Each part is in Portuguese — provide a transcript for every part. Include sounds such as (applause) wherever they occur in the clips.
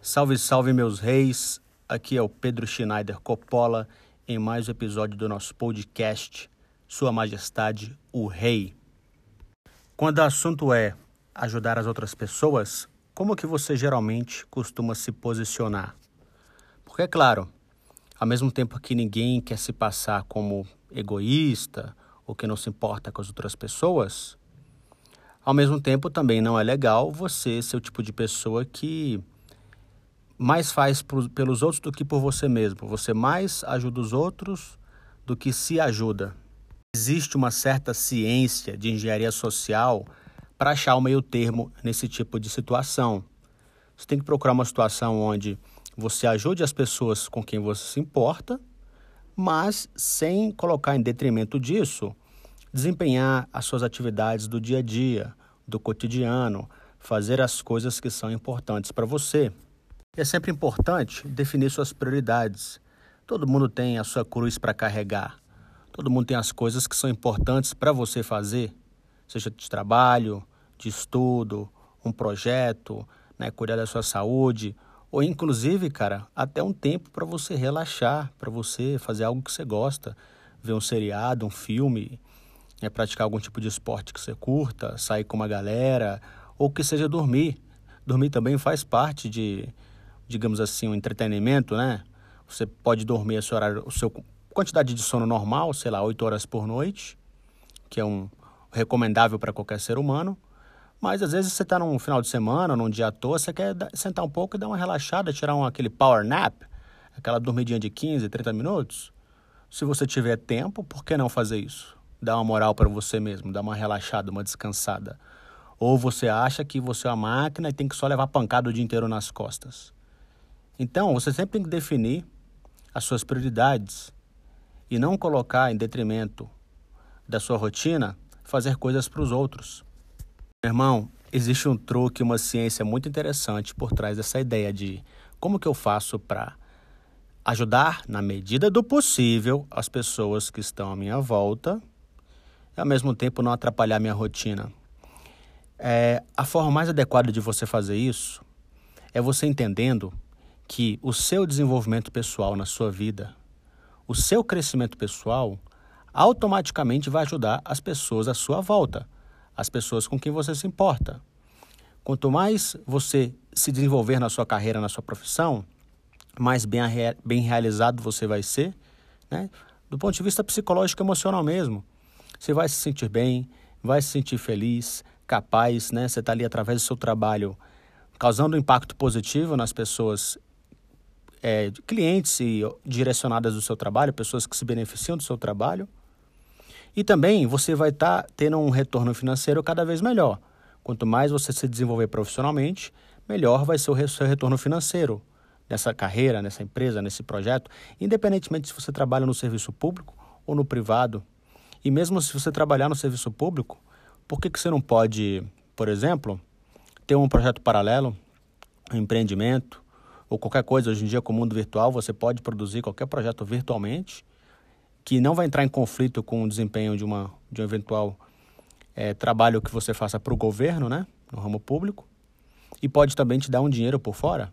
Salve, salve, meus reis! Aqui é o Pedro Schneider Coppola em mais um episódio do nosso podcast Sua Majestade, o Rei. Quando o assunto é ajudar as outras pessoas, como que você geralmente costuma se posicionar? Porque, é claro, ao mesmo tempo que ninguém quer se passar como egoísta ou que não se importa com as outras pessoas, ao mesmo tempo também não é legal você ser o tipo de pessoa que mais faz por, pelos outros do que por você mesmo. Você mais ajuda os outros do que se ajuda. Existe uma certa ciência de engenharia social para achar o meio termo nesse tipo de situação. Você tem que procurar uma situação onde você ajude as pessoas com quem você se importa, mas sem colocar em detrimento disso desempenhar as suas atividades do dia a dia, do cotidiano, fazer as coisas que são importantes para você. É sempre importante definir suas prioridades. Todo mundo tem a sua cruz para carregar. Todo mundo tem as coisas que são importantes para você fazer, seja de trabalho, de estudo, um projeto, né, cuidar da sua saúde, ou inclusive, cara, até um tempo para você relaxar, para você fazer algo que você gosta, ver um seriado, um filme, né, praticar algum tipo de esporte que você curta, sair com uma galera, ou que seja dormir. Dormir também faz parte de, digamos assim, um entretenimento, né? Você pode dormir a sua, horário, quantidade de sono normal, sei lá, 8 horas por noite, que é um recomendável para qualquer ser humano. Mas às vezes você está num final de semana, num dia à toa, você quer sentar um pouco e dar uma relaxada, tirar um, aquele power nap, aquela dormidinha de 15, 30 minutos. Se você tiver tempo, por que não fazer isso? Dar uma moral para você mesmo, dar uma relaxada, uma descansada. Ou você acha que você é uma máquina e tem que só levar pancada o dia inteiro nas costas. Então, você sempre tem que definir as suas prioridades e não colocar em detrimento da sua rotina fazer coisas para os outros. Meu irmão, existe um truque, uma ciência muito interessante por trás dessa ideia de como que eu faço para ajudar na medida do possível as pessoas que estão à minha volta e ao mesmo tempo não atrapalhar minha rotina. É, a forma mais adequada de você fazer isso é você entendendo que o seu desenvolvimento pessoal na sua vida, o seu crescimento pessoal, automaticamente vai ajudar as pessoas à sua volta, as pessoas com quem você se importa. Quanto mais você se desenvolver na sua carreira, na sua profissão, mais bem, bem realizado você vai ser, né? do ponto de vista psicológico e emocional mesmo. Você vai se sentir bem, vai se sentir feliz, capaz, né? Você está ali através do seu trabalho causando um impacto positivo nas pessoas é, clientes e direcionadas do seu trabalho, pessoas que se beneficiam do seu trabalho. E também você vai estar tá tendo um retorno financeiro cada vez melhor. Quanto mais você se desenvolver profissionalmente, melhor vai ser o seu retorno financeiro nessa carreira, nessa empresa, nesse projeto, independentemente se você trabalha no serviço público ou no privado. E mesmo se você trabalhar no serviço público, por que, que você não pode, por exemplo, ter um projeto paralelo, um empreendimento, ou qualquer coisa. Hoje em dia, com o mundo virtual, você pode produzir qualquer projeto virtualmente que não vai entrar em conflito com o desempenho de, uma, de um eventual é, trabalho que você faça para o governo, né, no ramo público, e pode também te dar um dinheiro por fora.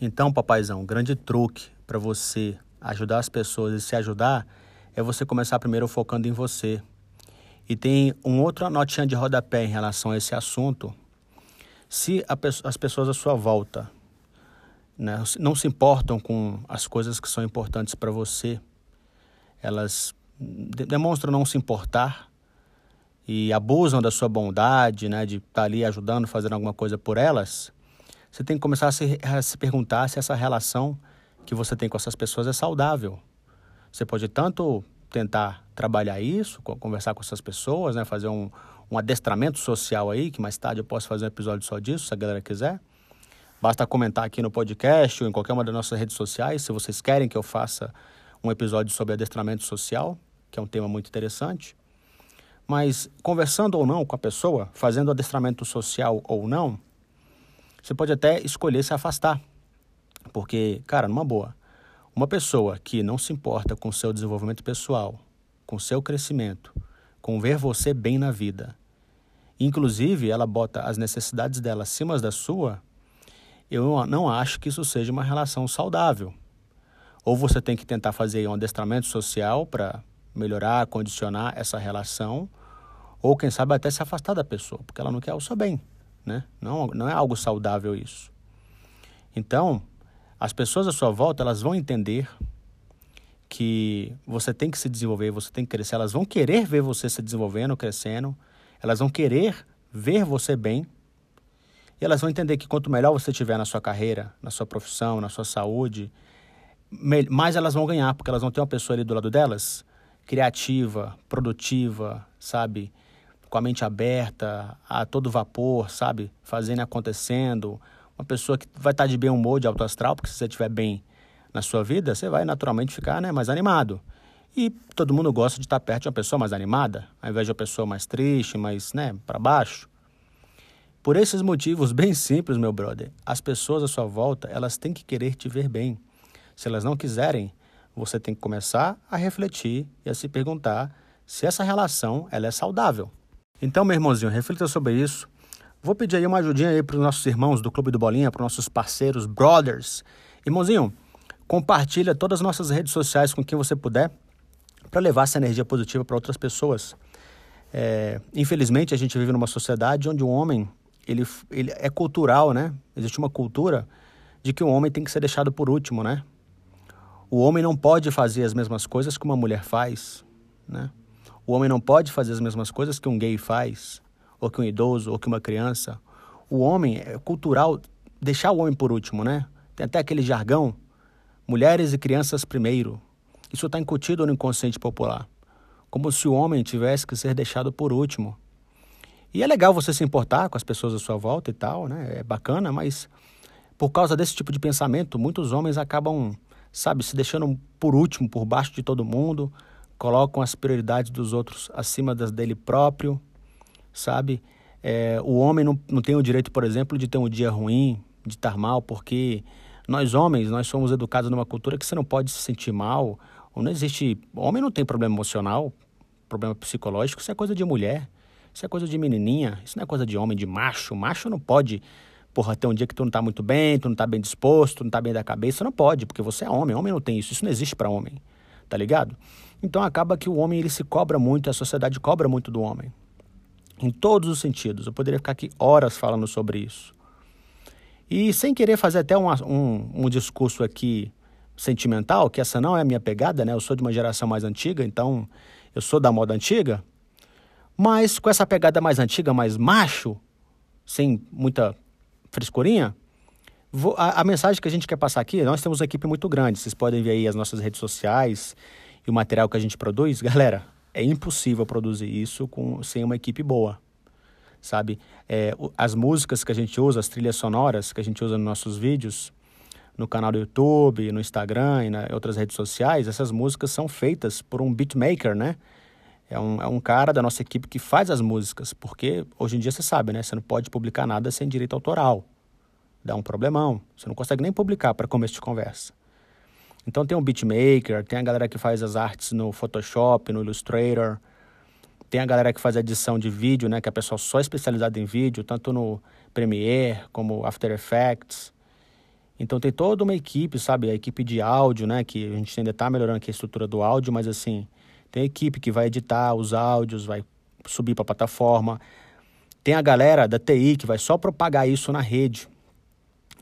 Então, papaizão, um grande truque para você ajudar as pessoas e se ajudar é você começar primeiro focando em você. E tem um outra notinha de rodapé em relação a esse assunto. Se a, as pessoas à sua volta né, não se importam com as coisas que são importantes para você. Elas demonstram não se importar e abusam da sua bondade, né, de estar tá ali ajudando, fazendo alguma coisa por elas. Você tem que começar a se, a se perguntar se essa relação que você tem com essas pessoas é saudável. Você pode tanto tentar trabalhar isso, conversar com essas pessoas, né, fazer um, um adestramento social aí, que mais tarde eu posso fazer um episódio só disso, se a galera quiser Basta comentar aqui no podcast ou em qualquer uma das nossas redes sociais se vocês querem que eu faça um episódio sobre adestramento social, que é um tema muito interessante. Mas conversando ou não com a pessoa, fazendo adestramento social ou não, você pode até escolher se afastar. Porque, cara, numa boa, uma pessoa que não se importa com seu desenvolvimento pessoal, com seu crescimento, com ver você bem na vida, inclusive ela bota as necessidades dela acima da sua, eu não acho que isso seja uma relação saudável. Ou você tem que tentar fazer um adestramento social para melhorar, condicionar essa relação, ou quem sabe até se afastar da pessoa, porque ela não quer o seu bem, né? Não, não é algo saudável isso. Então, as pessoas à sua volta, elas vão entender que você tem que se desenvolver, você tem que crescer, elas vão querer ver você se desenvolvendo, crescendo, elas vão querer ver você bem, e elas vão entender que quanto melhor você estiver na sua carreira, na sua profissão, na sua saúde, mais elas vão ganhar, porque elas vão ter uma pessoa ali do lado delas, criativa, produtiva, sabe? Com a mente aberta, a todo vapor, sabe? Fazendo acontecendo. Uma pessoa que vai estar de bem humor, de alto astral, porque se você estiver bem na sua vida, você vai naturalmente ficar né, mais animado. E todo mundo gosta de estar perto de uma pessoa mais animada, ao invés de uma pessoa mais triste, mais né, para baixo. Por esses motivos bem simples, meu brother, as pessoas à sua volta, elas têm que querer te ver bem. Se elas não quiserem, você tem que começar a refletir e a se perguntar se essa relação ela é saudável. Então, meu irmãozinho, reflita sobre isso. Vou pedir aí uma ajudinha aí para os nossos irmãos do Clube do Bolinha, para os nossos parceiros, brothers. Irmãozinho, compartilha todas as nossas redes sociais com quem você puder para levar essa energia positiva para outras pessoas. É, infelizmente, a gente vive numa sociedade onde o homem ele, ele é cultural, né? Existe uma cultura de que o homem tem que ser deixado por último, né? O homem não pode fazer as mesmas coisas que uma mulher faz, né? O homem não pode fazer as mesmas coisas que um gay faz, ou que um idoso, ou que uma criança. O homem é cultural deixar o homem por último, né? Tem até aquele jargão, mulheres e crianças primeiro. Isso está incutido no inconsciente popular, como se o homem tivesse que ser deixado por último. E é legal você se importar com as pessoas à sua volta e tal, né? É bacana, mas por causa desse tipo de pensamento, muitos homens acabam, sabe, se deixando por último, por baixo de todo mundo, colocam as prioridades dos outros acima das dele próprio, sabe? É, o homem não, não tem o direito, por exemplo, de ter um dia ruim, de estar mal, porque nós homens, nós somos educados numa cultura que você não pode se sentir mal, ou não existe... Homem não tem problema emocional, problema psicológico, isso é coisa de mulher. Isso é coisa de menininha, isso não é coisa de homem, de macho. Macho não pode, porra, ter um dia que tu não tá muito bem, tu não tá bem disposto, tu não tá bem da cabeça. Não pode, porque você é homem. Homem não tem isso. Isso não existe para homem. Tá ligado? Então acaba que o homem ele se cobra muito, a sociedade cobra muito do homem. Em todos os sentidos. Eu poderia ficar aqui horas falando sobre isso. E sem querer fazer até um, um, um discurso aqui sentimental, que essa não é a minha pegada, né? Eu sou de uma geração mais antiga, então eu sou da moda antiga. Mas com essa pegada mais antiga, mais macho, sem muita frescurinha, a, a, mensagem que a gente quer passar aqui, nós temos uma equipe muito grande. Vocês podem ver aí as nossas redes sociais e o material que a gente produz. Galera, é impossível produzir isso com, sem uma equipe boa, sabe? É, as músicas que a gente usa, as trilhas sonoras que a gente usa nos nossos vídeos, no canal do YouTube, no Instagram e em outras redes sociais, essas músicas são feitas por um beatmaker, né? É um, é um cara da nossa equipe que faz as músicas, porque hoje em dia você sabe, né? Você não pode publicar nada sem direito autoral. Dá um problemão. Você não consegue nem publicar para começo de conversa. Então tem o beatmaker, tem a galera que faz as artes no Photoshop, no Illustrator, tem a galera que faz edição de vídeo, né? Que é a pessoa só especializada em vídeo, tanto no Premiere como After Effects. Então tem toda uma equipe, sabe? A equipe de áudio, né? Que a gente ainda está melhorando aqui a estrutura do áudio, mas assim tem a equipe que vai editar os áudios, vai subir para a plataforma. Tem a galera da TI que vai só propagar isso na rede.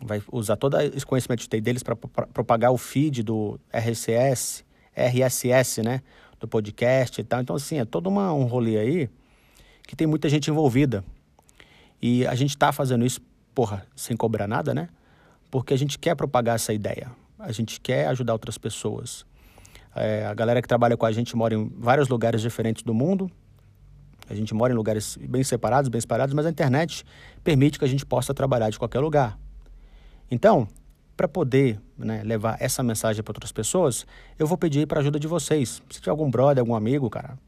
Vai usar todo esse conhecimento de TI deles para propagar o feed do RCS, RSS, né? Do podcast e tal. Então, assim, é todo uma, um rolê aí que tem muita gente envolvida. E a gente está fazendo isso, porra, sem cobrar nada, né? Porque a gente quer propagar essa ideia. A gente quer ajudar outras pessoas. É, a galera que trabalha com a gente mora em vários lugares diferentes do mundo. A gente mora em lugares bem separados, bem separados, mas a internet permite que a gente possa trabalhar de qualquer lugar. Então, para poder né, levar essa mensagem para outras pessoas, eu vou pedir para a ajuda de vocês. Se tiver algum brother, algum amigo, cara,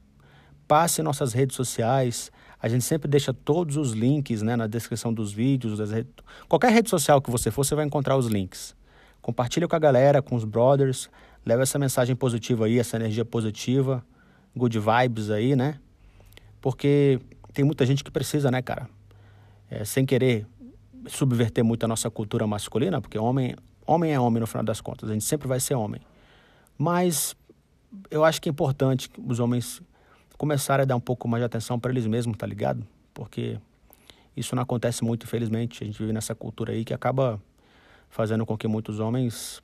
passe nossas redes sociais. A gente sempre deixa todos os links né, na descrição dos vídeos. Redes... Qualquer rede social que você for, você vai encontrar os links. Compartilha com a galera, com os brothers. Leva essa mensagem positiva aí, essa energia positiva, good vibes aí, né? Porque tem muita gente que precisa, né, cara? É, sem querer subverter muito a nossa cultura masculina, porque homem, homem é homem no final das contas, a gente sempre vai ser homem. Mas eu acho que é importante os homens começarem a dar um pouco mais de atenção para eles mesmos, tá ligado? Porque isso não acontece muito, infelizmente. A gente vive nessa cultura aí que acaba fazendo com que muitos homens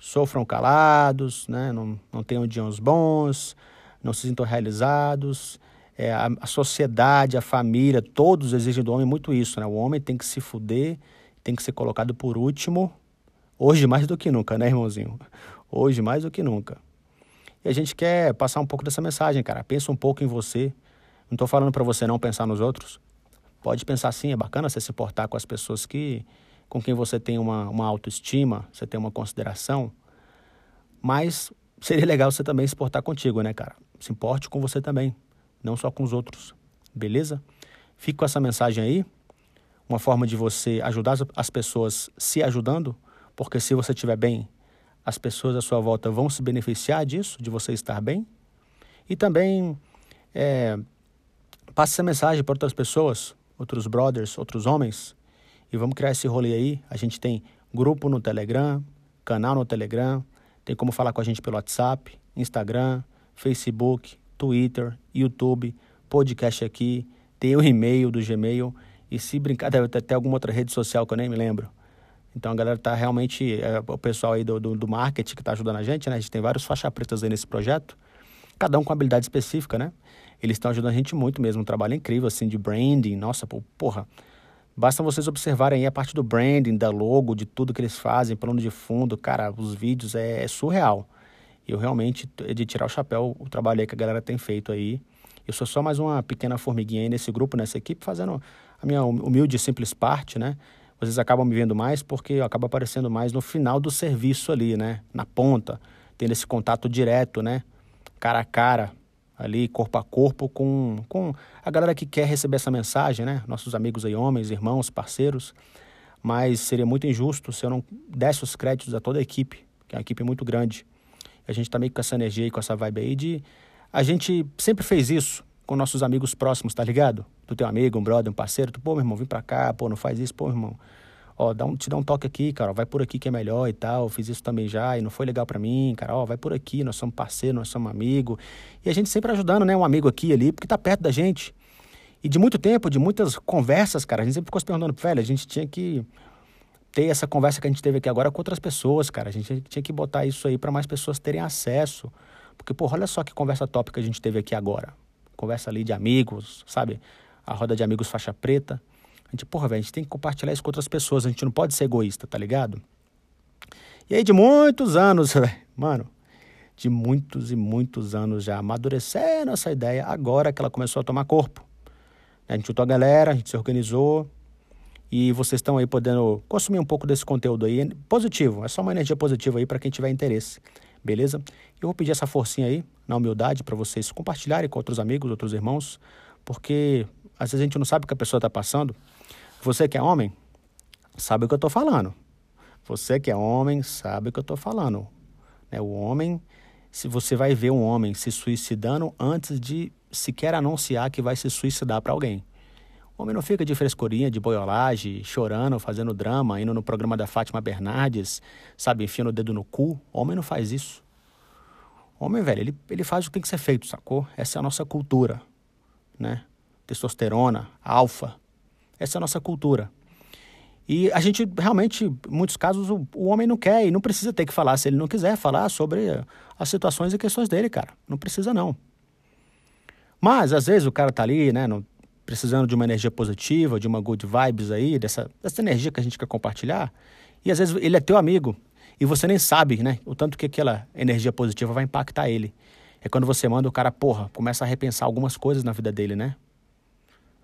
sofram calados, né? não, não tenham dias bons, não se sintam realizados. É, a, a, sociedade, a família, todos exigem do homem muito isso. Né? O homem tem que se fuder, tem que ser colocado por último, hoje mais do que nunca, né, irmãozinho? Hoje mais do que nunca. E a gente quer passar um pouco dessa mensagem, cara. Pensa um pouco em você. Não estou falando para você não pensar nos outros. Pode pensar sim, é bacana você se portar com as pessoas que com quem você tem uma, uma autoestima, você tem uma consideração, mas seria legal você também se portar contigo, né, cara? Se importe com você também, não só com os outros, beleza? Fique com essa mensagem aí, uma forma de você ajudar as pessoas se ajudando, porque se você estiver bem, as pessoas à sua volta vão se beneficiar disso, de você estar bem. E também é, passe essa mensagem para outras pessoas, outros brothers, outros homens, e vamos criar esse rolê aí. A gente tem grupo no Telegram, canal no Telegram, tem como falar com a gente pelo WhatsApp, Instagram, Facebook, Twitter, YouTube, podcast aqui, tem o e-mail do Gmail e se brincar, deve ter até alguma outra rede social que eu nem me lembro. Então a galera tá realmente, é, o pessoal aí do, do, do marketing que está ajudando a gente, né? A gente tem vários faixa pretas aí nesse projeto, cada um com habilidade específica, né? Eles estão ajudando a gente muito mesmo, um trabalho incrível, assim, de branding, nossa, porra, Basta vocês observarem aí a parte do branding, da logo, de tudo que eles fazem, plano de fundo, cara, os vídeos é, é surreal. Eu realmente, é de tirar o chapéu, o trabalho que a galera tem feito aí. Eu sou só mais uma pequena formiguinha aí nesse grupo, nessa equipe, fazendo a minha humilde e simples parte, né? Vocês acabam me vendo mais porque eu acabo aparecendo mais no final do serviço ali, né? Na ponta, tendo esse contato direto, né? Cara a cara, ali corpo a corpo com, com a galera que quer receber essa mensagem, né? Nossos amigos aí, homens, irmãos, parceiros. Mas seria muito injusto se eu não desse os créditos a toda a equipe, que é uma equipe muito grande. A gente tá meio com essa energia e com essa vibe aí de. A gente sempre fez isso com nossos amigos próximos, tá ligado? Tu tem um amigo, um brother, um parceiro, tu, pô, meu irmão, vem pra cá, pô, não faz isso, pô, meu irmão ó, dá um, te dá um toque aqui, cara, ó, vai por aqui que é melhor e tal, fiz isso também já e não foi legal para mim, cara, ó, vai por aqui, nós somos parceiro, nós somos amigo. E a gente sempre ajudando, né, um amigo aqui ali, porque tá perto da gente. E de muito tempo, de muitas conversas, cara, a gente sempre ficou se perguntando, velho, a gente tinha que ter essa conversa que a gente teve aqui agora com outras pessoas, cara. A gente tinha que botar isso aí para mais pessoas terem acesso. Porque, pô, olha só que conversa top que a gente teve aqui agora. Conversa ali de amigos, sabe? A roda de amigos faixa preta. A gente, porra, velho, a gente tem que compartilhar isso com outras pessoas, a gente não pode ser egoísta, tá ligado? E aí, de muitos anos, (laughs) mano, de muitos e muitos anos já amadurecendo essa ideia, agora que ela começou a tomar corpo. A gente juntou a galera, a gente se organizou e vocês estão aí podendo consumir um pouco desse conteúdo aí positivo, é só uma energia positiva aí para quem tiver interesse, beleza? Eu vou pedir essa forcinha aí, na humildade, para vocês compartilharem com outros amigos, outros irmãos, porque às vezes a gente não sabe o que a pessoa está passando você que é homem, sabe o que eu estou falando. Você que é homem, sabe o que eu estou falando. Né? O homem, se você vai ver um homem se suicidando antes de sequer anunciar que vai se suicidar para alguém. O homem não fica de frescurinha, de boiolagem, chorando, fazendo drama, indo no programa da Fátima Bernardes, sabe, enfiando o dedo no cu. O homem não faz isso. O homem, velho, ele, ele faz o que tem que ser feito, sacou? Essa é a nossa cultura, né? Testosterona, alfa, essa é a nossa cultura. E a gente realmente, em muitos casos, o, o, homem não quer e não precisa ter que falar se ele não quiser falar sobre as situações e questões dele, cara. Não precisa, não. Mas, às vezes, o cara tá ali, né, precisando de uma energia positiva, de uma good vibes aí, dessa, dessa energia que a gente quer compartilhar. E às vezes ele é teu amigo e você nem sabe, né, o tanto que aquela energia positiva vai impactar ele. É quando você manda o cara, porra, começa a repensar algumas coisas na vida dele, né?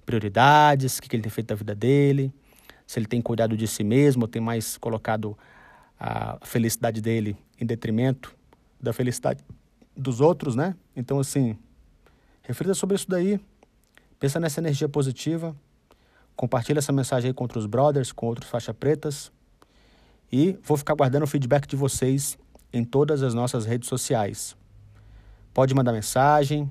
Prioridades, o que ele tem feito da vida dele, se ele tem cuidado de si mesmo, ou tem mais colocado a felicidade dele em detrimento da felicidade dos outros, né? Então, assim, reflita sobre isso daí, pensa nessa energia positiva, compartilha essa mensagem aí com outros brothers, com outros faixa pretas, e vou ficar guardando o feedback de vocês em todas as nossas redes sociais. Pode mandar mensagem,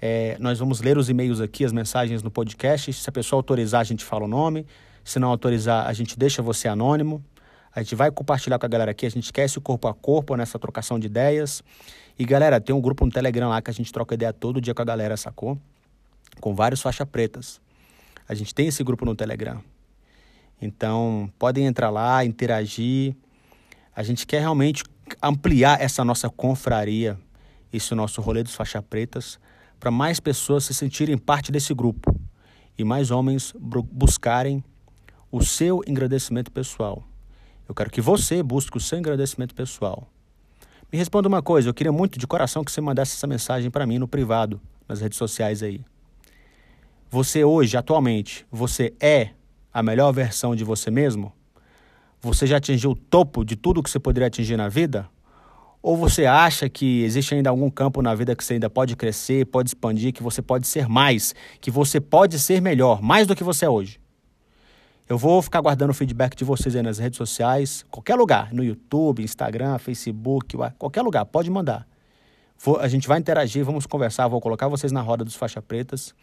é, nós vamos ler os e-mails aqui, as mensagens no podcast. Se a pessoa autorizar, a gente fala o nome. Se não autorizar, a gente deixa você anônimo. A gente vai compartilhar com a galera aqui. A gente quer esse corpo a corpo nessa trocação de ideias. E galera, tem um grupo no Telegram lá que a gente troca ideia todo dia com a galera, sacou? Com vários faixa pretas. A gente tem esse grupo no Telegram. Então, podem entrar lá, interagir. A gente quer realmente ampliar essa nossa confraria, esse nosso rolê dos faixa pretas, para mais pessoas se sentirem parte desse grupo e mais homens buscarem o seu engrandecimento pessoal. Eu quero que você busque o seu engrandecimento pessoal. Me responda uma coisa, eu queria muito de coração que você mandasse essa mensagem para mim no privado, nas redes sociais aí. Você hoje, atualmente, você é a melhor versão de você mesmo? Você já atingiu o topo de tudo que você poderia atingir na vida? Ou você acha que existe ainda algum campo na vida que você ainda pode crescer, pode expandir, que você pode ser mais, que você pode ser melhor, mais do que você é hoje? Eu vou ficar guardando o feedback de vocês aí nas redes sociais, qualquer lugar, no YouTube, Instagram, Facebook, qualquer lugar, pode mandar. A gente vai interagir, vamos conversar, vou colocar vocês na roda dos faixa pretas.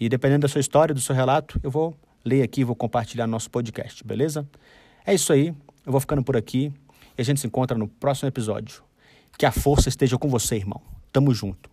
E dependendo da sua história, do seu relato, eu vou ler aqui, vou compartilhar no nosso podcast, beleza? É isso aí, eu vou ficando por aqui. E a gente se encontra no próximo episódio. Que a força esteja com você, irmão. Tamo junto.